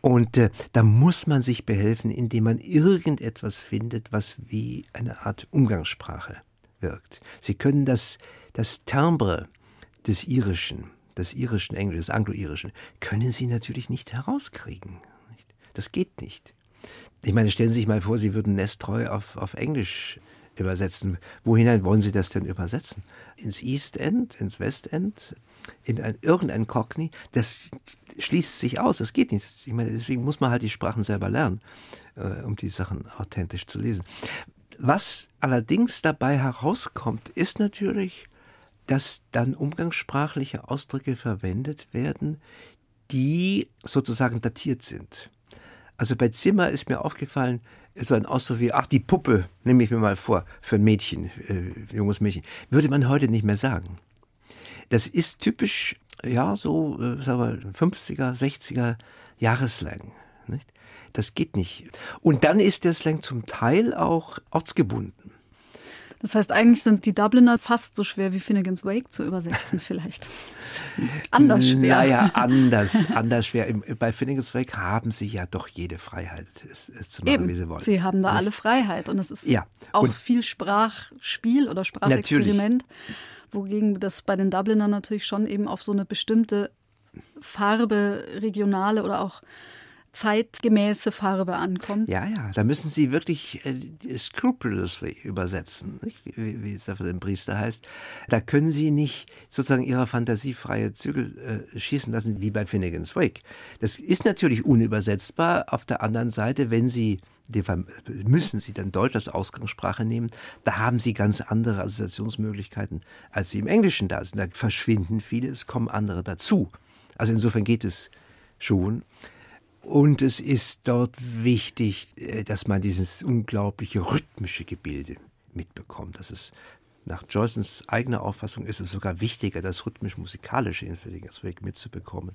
Und äh, da muss man sich behelfen, indem man irgendetwas findet, was wie eine Art Umgangssprache wirkt. Sie können das, das Timbre des Irischen, des irischen Englisch, des Anglo-Irischen, können Sie natürlich nicht herauskriegen. Das geht nicht. Ich meine, stellen Sie sich mal vor, Sie würden Nestreu auf, auf Englisch übersetzen. Wohin wollen Sie das denn übersetzen? Ins East End, ins West End, in ein, irgendein Cockney? Das schließt sich aus, das geht nicht. Ich meine, deswegen muss man halt die Sprachen selber lernen, äh, um die Sachen authentisch zu lesen. Was allerdings dabei herauskommt, ist natürlich, dass dann umgangssprachliche Ausdrücke verwendet werden, die sozusagen datiert sind. Also bei Zimmer ist mir aufgefallen, so ein Ausdruck wie, ach, die Puppe, nehme ich mir mal vor, für ein Mädchen, äh, junges Mädchen, würde man heute nicht mehr sagen. Das ist typisch, ja, so, äh, sagen wir, 50er, 60er Jahresslang. Nicht? Das geht nicht. Und dann ist der Slang zum Teil auch ortsgebunden. Das heißt, eigentlich sind die Dubliner fast so schwer wie Finnegan's Wake zu übersetzen, <laughs> vielleicht. anders schwer. Naja, anders, <laughs> anders schwer. Bei Finnegan's Wake haben sie ja doch jede Freiheit, es, es zu machen, Eben. wie sie wollen. Sie haben da alle Freiheit und es ist ja. auch und viel Sprachspiel oder Sprachexperiment. Natürlich. Wogegen das bei den Dublinern natürlich schon eben auf so eine bestimmte Farbe, regionale oder auch zeitgemäße Farbe ankommt. Ja, ja, da müssen Sie wirklich äh, scrupulously übersetzen, wie, wie, es da für den Priester heißt. Da können Sie nicht sozusagen Ihre fantasiefreie Zügel äh, schießen lassen, wie bei Finnegan's Wake. Das ist natürlich unübersetzbar. Auf der anderen Seite, wenn Sie müssen Sie dann Deutsch als Ausgangssprache nehmen. Da haben Sie ganz andere Assoziationsmöglichkeiten, als Sie im Englischen da sind. Da verschwinden viele, es kommen andere dazu. Also insofern geht es schon. Und es ist dort wichtig, äh, dass man dieses unglaubliche rhythmische Gebilde mitbekommt. Das ist nach Joyce's eigener Auffassung ist es sogar wichtiger, das rhythmisch-musikalische in Weg mitzubekommen,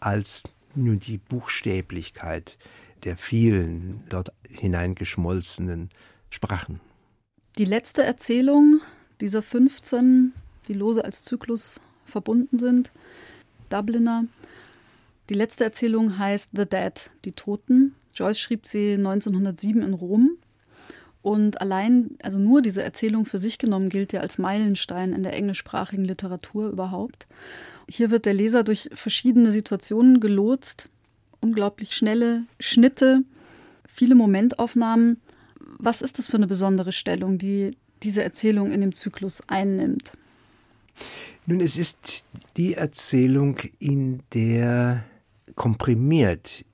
als nur die Buchstäblichkeit der vielen dort hineingeschmolzenen Sprachen. Die letzte Erzählung dieser 15, die lose als Zyklus verbunden sind, Dubliner, die letzte Erzählung heißt The Dead, die Toten. Joyce schrieb sie 1907 in Rom. Und allein, also nur diese Erzählung für sich genommen, gilt ja als Meilenstein in der englischsprachigen Literatur überhaupt. Hier wird der Leser durch verschiedene Situationen gelotst, unglaublich schnelle Schnitte, viele Momentaufnahmen. Was ist das für eine besondere Stellung, die diese Erzählung in dem Zyklus einnimmt? Nun, es ist die Erzählung, in der komprimiert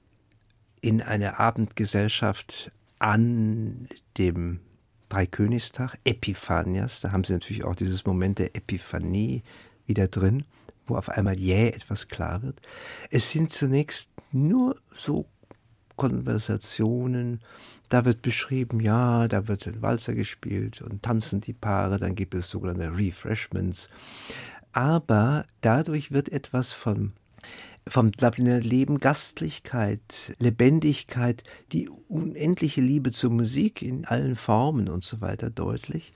in eine Abendgesellschaft an dem Dreikönigstag, Epiphanias, da haben sie natürlich auch dieses Moment der Epiphanie wieder drin, wo auf einmal jäh etwas klar wird. Es sind zunächst nur so Konversationen, da wird beschrieben, ja, da wird ein Walzer gespielt und tanzen die Paare, dann gibt es sogenannte Refreshments. Aber dadurch wird etwas von vom Dubliner Leben Gastlichkeit, Lebendigkeit, die unendliche Liebe zur Musik in allen Formen und so weiter deutlich.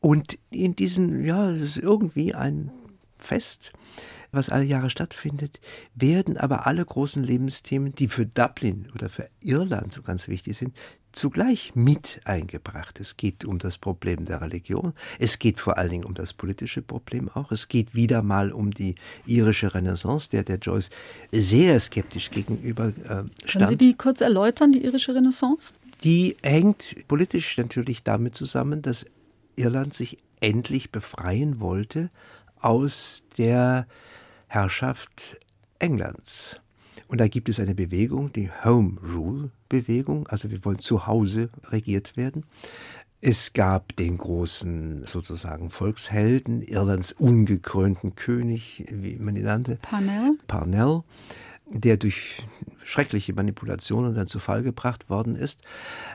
Und in diesem, ja, es ist irgendwie ein Fest, was alle Jahre stattfindet, werden aber alle großen Lebensthemen, die für Dublin oder für Irland so ganz wichtig sind, zugleich mit eingebracht. Es geht um das Problem der Religion, es geht vor allen Dingen um das politische Problem auch, es geht wieder mal um die irische Renaissance, der der Joyce sehr skeptisch gegenüber äh, stand. Können Sie die kurz erläutern, die irische Renaissance? Die hängt politisch natürlich damit zusammen, dass Irland sich endlich befreien wollte aus der Herrschaft Englands. Und da gibt es eine Bewegung, die Home Rule Bewegung, also wir wollen zu Hause regiert werden. Es gab den großen sozusagen Volkshelden, Irlands ungekrönten König, wie man ihn nannte. Parnell. Parnell, der durch schreckliche Manipulationen dann zu Fall gebracht worden ist.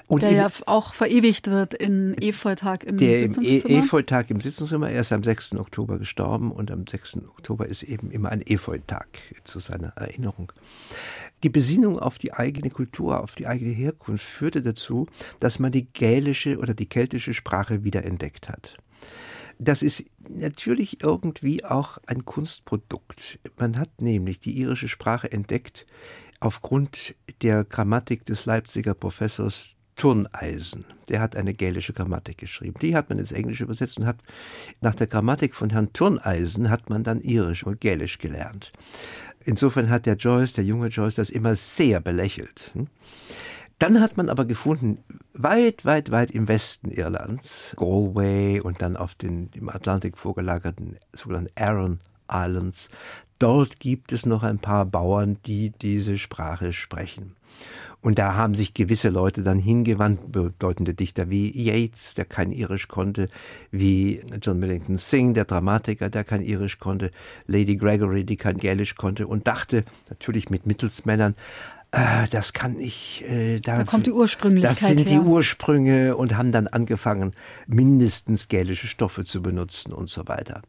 Und der ja auch verewigt wird in Efeutag im der Sitzungszimmer. Im e Efeutag im Sitzungszimmer. Er ist am 6. Oktober gestorben und am 6. Oktober ist eben immer ein Efeutag zu seiner Erinnerung. die Besinnung auf die eigene Kultur, auf die eigene Herkunft führte dazu, dass man die gälische oder die keltische Sprache wiederentdeckt hat. Das ist natürlich irgendwie auch ein Kunstprodukt. Man hat nämlich die irische Sprache entdeckt aufgrund der Grammatik des Leipziger Professors Turneisen. Der hat eine gälische Grammatik geschrieben. Die hat man ins Englische übersetzt und hat nach der Grammatik von Herrn Turneisen hat man dann irisch und gälisch gelernt. Insofern hat der Joyce, der junge Joyce, das immer sehr belächelt. Dann hat man aber gefunden, weit, weit, weit im Westen Irlands, Galway und dann auf den im Atlantik vorgelagerten sogenannten Aran Islands, dort gibt es noch ein paar Bauern, die diese Sprache sprechen. Und da haben sich gewisse Leute dann hingewandt, bedeutende Dichter wie Yeats, der kein Irisch konnte, wie John Millington Singh, der Dramatiker, der kein Irisch konnte, Lady Gregory, die kein Gälisch konnte und dachte, natürlich mit Mittelsmännern, äh, das kann ich. Äh, da, da, kommt die Ursprünglichkeit Das sind her. die Ursprünge und haben dann angefangen, mindestens gälische Stoffe zu benutzen und so weiter.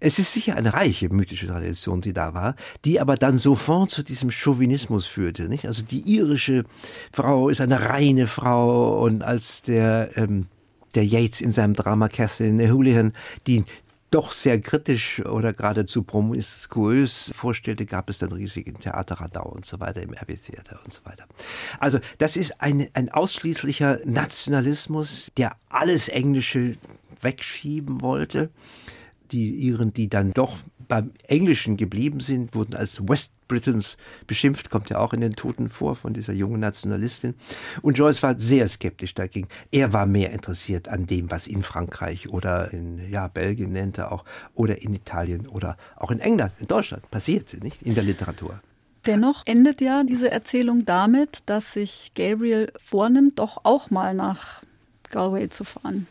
Es ist sicher eine reiche mythische Tradition, die da war, die aber dann sofort zu diesem Chauvinismus führte. Nicht? Also die irische Frau ist eine reine Frau und als der ähm, der Yates in seinem Drama Catherine Houlihan die doch sehr kritisch oder geradezu promiskuös vorstellte, gab es dann riesigen Theaterradau und so weiter im RB Theater und so weiter. Also das ist ein, ein ausschließlicher Nationalismus, der alles Englische wegschieben wollte. Die Iren, die dann doch beim Englischen geblieben sind, wurden als West Britons beschimpft, kommt ja auch in den Toten vor von dieser jungen Nationalistin. Und Joyce war sehr skeptisch dagegen. Er war mehr interessiert an dem, was in Frankreich oder in ja, Belgien nennt er auch, oder in Italien oder auch in England, in Deutschland passiert, nicht? In der Literatur. Dennoch endet ja diese Erzählung damit, dass sich Gabriel vornimmt, doch auch mal nach Galway zu fahren.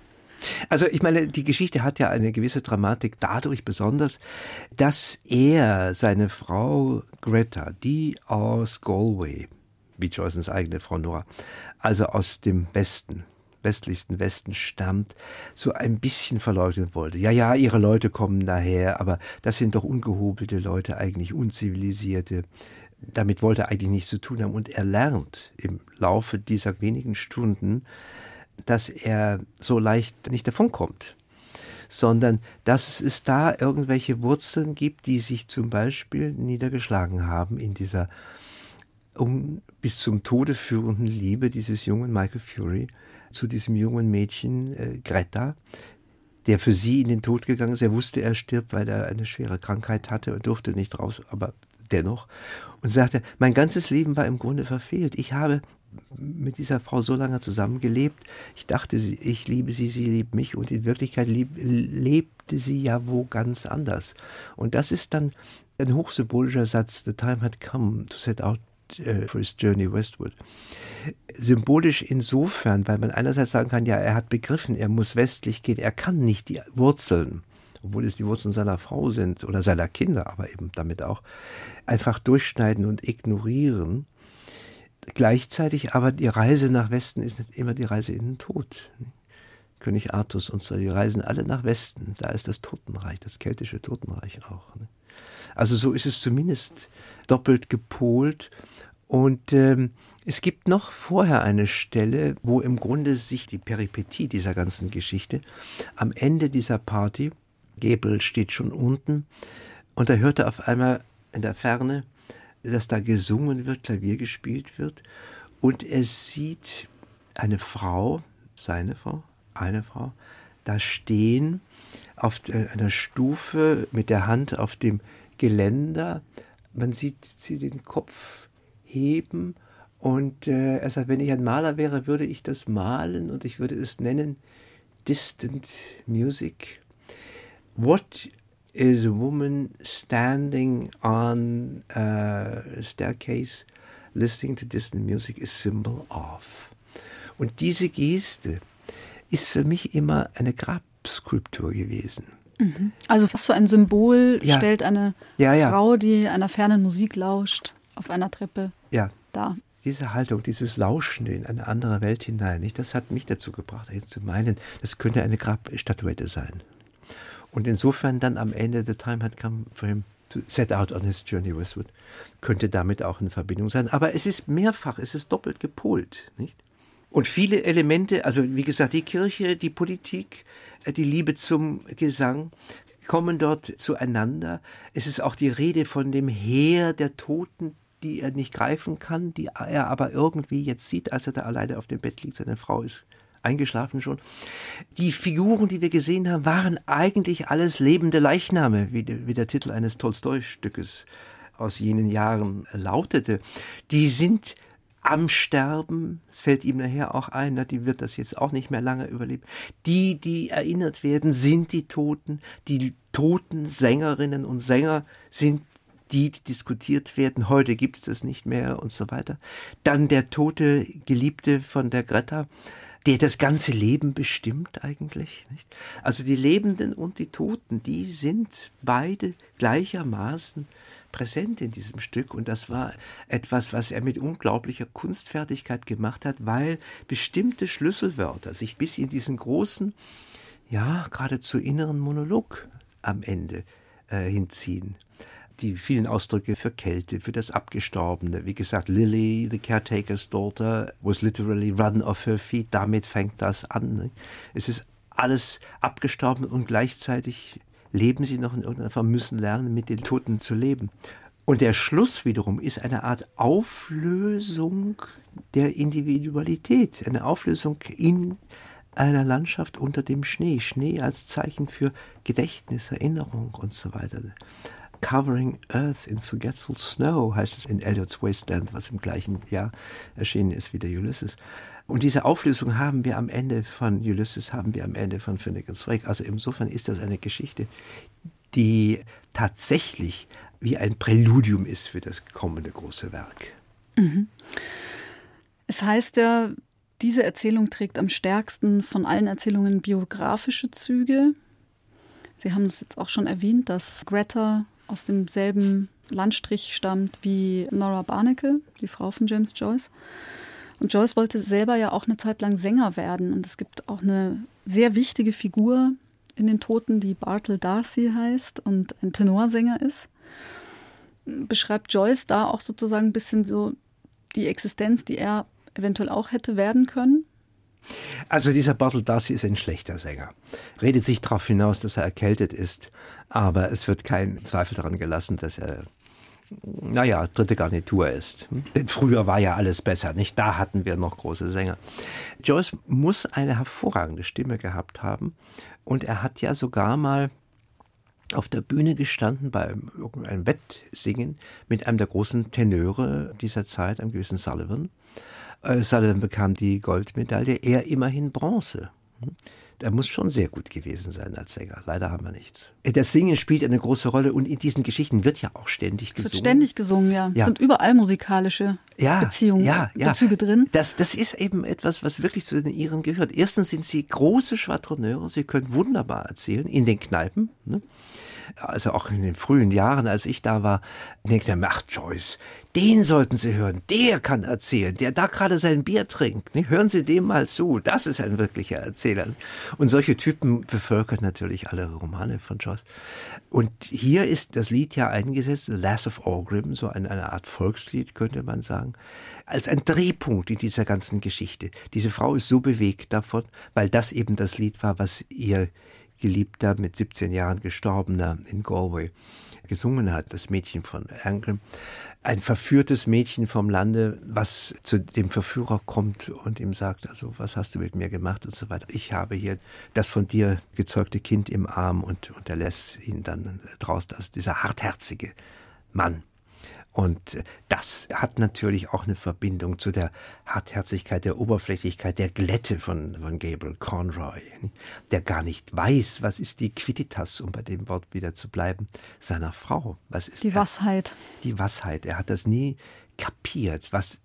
Also ich meine, die Geschichte hat ja eine gewisse Dramatik dadurch besonders, dass er seine Frau Greta, die aus Galway, wie Joyce's eigene Frau Nora, also aus dem Westen, westlichsten Westen stammt, so ein bisschen verleugnen wollte. Ja, ja, ihre Leute kommen daher, aber das sind doch ungehobelte Leute, eigentlich unzivilisierte. Damit wollte er eigentlich nichts zu tun haben. Und er lernt im Laufe dieser wenigen Stunden, dass er so leicht nicht davonkommt, sondern dass es da irgendwelche Wurzeln gibt, die sich zum Beispiel niedergeschlagen haben in dieser um bis zum Tode führenden Liebe dieses jungen Michael Fury zu diesem jungen Mädchen äh, Greta, der für sie in den Tod gegangen ist. Er wusste, er stirbt, weil er eine schwere Krankheit hatte und durfte nicht raus, aber dennoch. Und sagte, mein ganzes Leben war im Grunde verfehlt. Ich habe mit dieser Frau so lange zusammengelebt. Ich dachte, ich liebe sie, sie liebt mich und in Wirklichkeit lieb, lebte sie ja wo ganz anders. Und das ist dann ein hochsymbolischer Satz. The time had come to set out uh, for his journey westward. Symbolisch insofern, weil man einerseits sagen kann, ja, er hat begriffen, er muss westlich gehen, er kann nicht die Wurzeln, obwohl es die Wurzeln seiner Frau sind oder seiner Kinder, aber eben damit auch, einfach durchschneiden und ignorieren Gleichzeitig aber die Reise nach Westen ist nicht immer die Reise in den Tod. König Artus und so, die reisen alle nach Westen. Da ist das Totenreich, das keltische Totenreich auch. Ne? Also so ist es zumindest doppelt gepolt. Und ähm, es gibt noch vorher eine Stelle, wo im Grunde sich die Peripetie dieser ganzen Geschichte am Ende dieser Party, Gabriel steht schon unten und er hörte auf einmal in der Ferne dass da gesungen wird, Klavier gespielt wird. Und er sieht eine Frau, seine Frau, eine Frau, da stehen auf einer Stufe mit der Hand auf dem Geländer. Man sieht sie den Kopf heben und äh, er sagt, wenn ich ein Maler wäre, würde ich das malen und ich würde es nennen Distant Music. What is a woman standing on a staircase listening to distant music a symbol of. Und diese Geste ist für mich immer eine Grabskulptur gewesen. Mhm. Also was für ein Symbol ja. stellt eine ja, ja. Frau, die einer fernen Musik lauscht, auf einer Treppe ja. da. Diese Haltung, dieses Lauschen in eine andere Welt hinein, nicht, das hat mich dazu gebracht, jetzt zu meinen, das könnte eine Grabstatuette sein. Und insofern dann am Ende The Time Had Come for Him to set out on his journey westward, könnte damit auch in Verbindung sein. Aber es ist mehrfach, es ist doppelt gepolt, nicht? Und viele Elemente, also wie gesagt, die Kirche, die Politik, äh, die Liebe zum Gesang, kommen dort zueinander. Es ist auch die Rede von dem Heer der Toten, die er nicht greifen kann, die er aber irgendwie jetzt sieht, als er da alleine auf dem Bett liegt. Seine Frau ist eingeschlafen schon. Die Figuren, die wir gesehen haben, waren eigentlich alles lebende Leichname, wie, wie der Titel eines Tolstoi-Stückes aus jenen Jahren lautete. Die sind am Sterben, es fällt ihm nachher auch ein, die wird das jetzt auch nicht mehr lange überleben. Die, die erinnert werden, sind die Toten. Die toten Sängerinnen und Sänger sind die, die diskutiert werden. Heute gibt es das nicht mehr und so weiter. Dann der tote Geliebte von der Greta, der das ganze Leben bestimmt eigentlich. Nicht? Also die Lebenden und die Toten, die sind beide gleichermaßen präsent in diesem Stück und das war etwas, was er mit unglaublicher Kunstfertigkeit gemacht hat, weil bestimmte Schlüsselwörter sich bis in diesen großen, ja, geradezu inneren Monolog am Ende äh, hinziehen die vielen Ausdrücke für Kälte, für das Abgestorbene. Wie gesagt, Lily, the caretaker's daughter, was literally run off her feet. Damit fängt das an. Ne? Es ist alles abgestorben und gleichzeitig leben sie noch in irgendeiner Form, müssen lernen, mit den Toten zu leben. Und der Schluss wiederum ist eine Art Auflösung der Individualität, eine Auflösung in einer Landschaft unter dem Schnee. Schnee als Zeichen für Gedächtnis, Erinnerung und so weiter. Covering Earth in Forgetful Snow heißt es in Eliot's Wasteland, was im gleichen Jahr erschienen ist wie der Ulysses. Und diese Auflösung haben wir am Ende von Ulysses, haben wir am Ende von Finnegan's Wake. Also insofern ist das eine Geschichte, die tatsächlich wie ein Präludium ist für das kommende große Werk. Mhm. Es heißt ja, diese Erzählung trägt am stärksten von allen Erzählungen biografische Züge. Sie haben es jetzt auch schon erwähnt, dass Greta aus demselben Landstrich stammt wie Nora Barnacle, die Frau von James Joyce. Und Joyce wollte selber ja auch eine Zeit lang Sänger werden. Und es gibt auch eine sehr wichtige Figur in den Toten, die Bartle Darcy heißt und ein Tenorsänger ist. Beschreibt Joyce da auch sozusagen ein bisschen so die Existenz, die er eventuell auch hätte werden können? Also dieser Bartle Darcy ist ein schlechter Sänger. Redet sich darauf hinaus, dass er erkältet ist, aber es wird kein Zweifel daran gelassen, dass er naja, dritte Garnitur ist. Denn früher war ja alles besser, nicht? Da hatten wir noch große Sänger. Joyce muss eine hervorragende Stimme gehabt haben und er hat ja sogar mal auf der Bühne gestanden bei irgendeinem Wettsingen mit einem der großen Tenöre dieser Zeit, einem gewissen Sullivan. Äh, Sullivan bekam die Goldmedaille, er immerhin Bronze. Er muss schon sehr gut gewesen sein als Sänger. Leider haben wir nichts. Das Singen spielt eine große Rolle und in diesen Geschichten wird ja auch ständig gesungen. Es wird ständig gesungen, ja. ja. Es sind überall musikalische ja, Beziehungen, ja, ja. Bezüge drin. Das, das ist eben etwas, was wirklich zu den Iren gehört. Erstens sind sie große Schwadroneure. Sie können wunderbar erzählen in den Kneipen. Ne? Also auch in den frühen Jahren, als ich da war, denkt er, ach Joyce, den sollten Sie hören, der kann erzählen, der da gerade sein Bier trinkt. Hören Sie dem mal zu, das ist ein wirklicher Erzähler. Und solche Typen bevölkern natürlich alle Romane von Joyce. Und hier ist das Lied ja eingesetzt, The Lass of Orgrim, so eine, eine Art Volkslied, könnte man sagen als ein Drehpunkt in dieser ganzen Geschichte. Diese Frau ist so bewegt davon, weil das eben das Lied war, was ihr Geliebter, mit 17 Jahren gestorbener in Galway, gesungen hat, das Mädchen von Angrim. Ein verführtes Mädchen vom Lande, was zu dem Verführer kommt und ihm sagt, also was hast du mit mir gemacht und so weiter. Ich habe hier das von dir gezeugte Kind im Arm und, und er lässt ihn dann draußen, also dieser hartherzige Mann. Und das hat natürlich auch eine Verbindung zu der Hartherzigkeit, der Oberflächlichkeit, der Glätte von, von Gabriel Conroy, der gar nicht weiß, was ist die Quittitas, um bei dem Wort wieder zu bleiben, seiner Frau. Was ist die Wassheit. Die Wassheit. Er hat das nie kapiert, was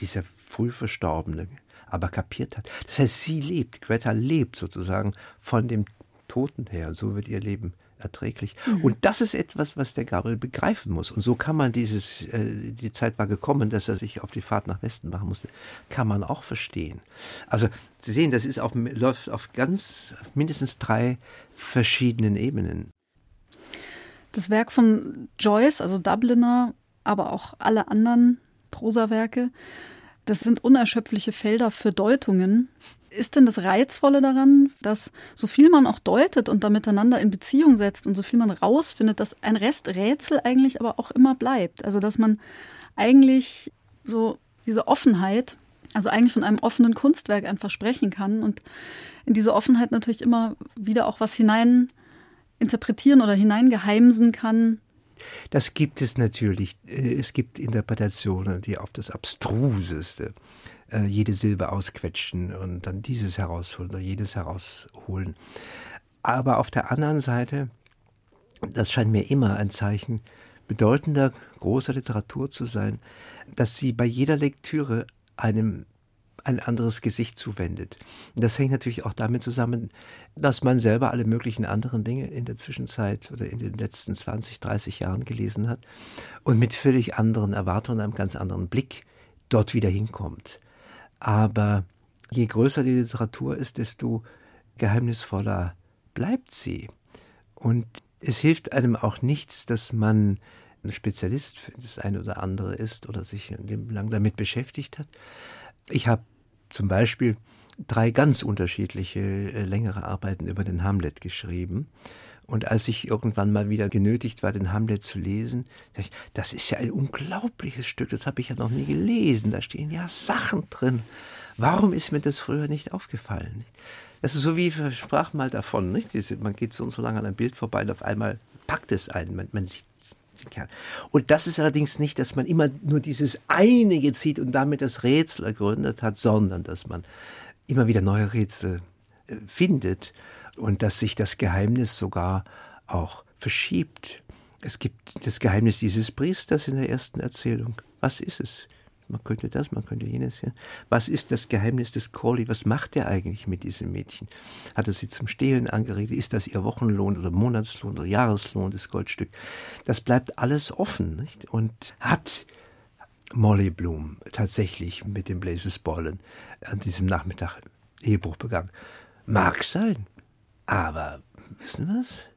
dieser früh Verstorbene aber kapiert hat. Das heißt, sie lebt, Greta lebt sozusagen von dem Toten her. So wird ihr Leben erträglich. Mhm. Und das ist etwas, was der Gabriel begreifen muss. Und so kann man dieses, äh, die Zeit war gekommen, dass er sich auf die Fahrt nach Westen machen musste, kann man auch verstehen. Also Sie sehen, das ist auf, läuft auf ganz mindestens drei verschiedenen Ebenen. Das Werk von Joyce, also Dubliner, aber auch alle anderen Prosawerke, das sind unerschöpfliche Felder für Deutungen. Ist denn das Reizvolle daran, dass so viel man auch deutet und da miteinander in Beziehung setzt und so viel man rausfindet, dass ein Resträtsel eigentlich aber auch immer bleibt? Also dass man eigentlich so diese Offenheit, also eigentlich von einem offenen Kunstwerk einfach sprechen kann und in diese Offenheit natürlich immer wieder auch was hinein interpretieren oder hineingeheimsen kann. Das gibt es natürlich. Äh, es gibt Interpretationen, die auf das Abstruseste äh, jede Silbe ausquetschen und dann dieses herausholen oder jedes herausholen. Aber auf der anderen Seite, das scheint mir immer ein Zeichen bedeutender, großer Literatur zu sein, dass sie bei jeder Lektüre einem ein anderes Gesicht zuwendet. Das hängt natürlich auch damit zusammen, dass man selber alle möglichen anderen Dinge in der Zwischenzeit oder in den letzten 20, 30 Jahren gelesen hat und mit völlig anderen Erwartungen, einem ganz anderen Blick dort wieder hinkommt. Aber je größer die Literatur ist, desto geheimnisvoller bleibt sie. Und es hilft einem auch nichts, dass man ein Spezialist für das eine oder andere ist oder sich lang damit beschäftigt hat. Ich habe zum Beispiel drei ganz unterschiedliche äh, längere Arbeiten über den Hamlet geschrieben. Und als ich irgendwann mal wieder genötigt war, den Hamlet zu lesen, dachte ich, das ist ja ein unglaubliches Stück, das habe ich ja noch nie gelesen. Da stehen ja Sachen drin. Warum ist mir das früher nicht aufgefallen? Das ist so wie, ich sprach mal davon, nicht? man geht so und so lange an einem Bild vorbei und auf einmal packt es einen. Man, man sieht Kern. Und das ist allerdings nicht, dass man immer nur dieses eine gezieht und damit das Rätsel ergründet hat, sondern dass man immer wieder neue Rätsel äh, findet und dass sich das Geheimnis sogar auch verschiebt. Es gibt das Geheimnis dieses Priesters in der ersten Erzählung. Was ist es? Man könnte das, man könnte jenes. Ja. Was ist das Geheimnis des Corley? Was macht er eigentlich mit diesem Mädchen? Hat er sie zum Stehlen angeredet? Ist das ihr Wochenlohn oder Monatslohn oder Jahreslohn, das Goldstück? Das bleibt alles offen. Nicht? Und hat Molly Bloom tatsächlich mit dem Blazes Ballen an diesem Nachmittag Ehebruch begangen? Mag sein. Aber wissen wir es?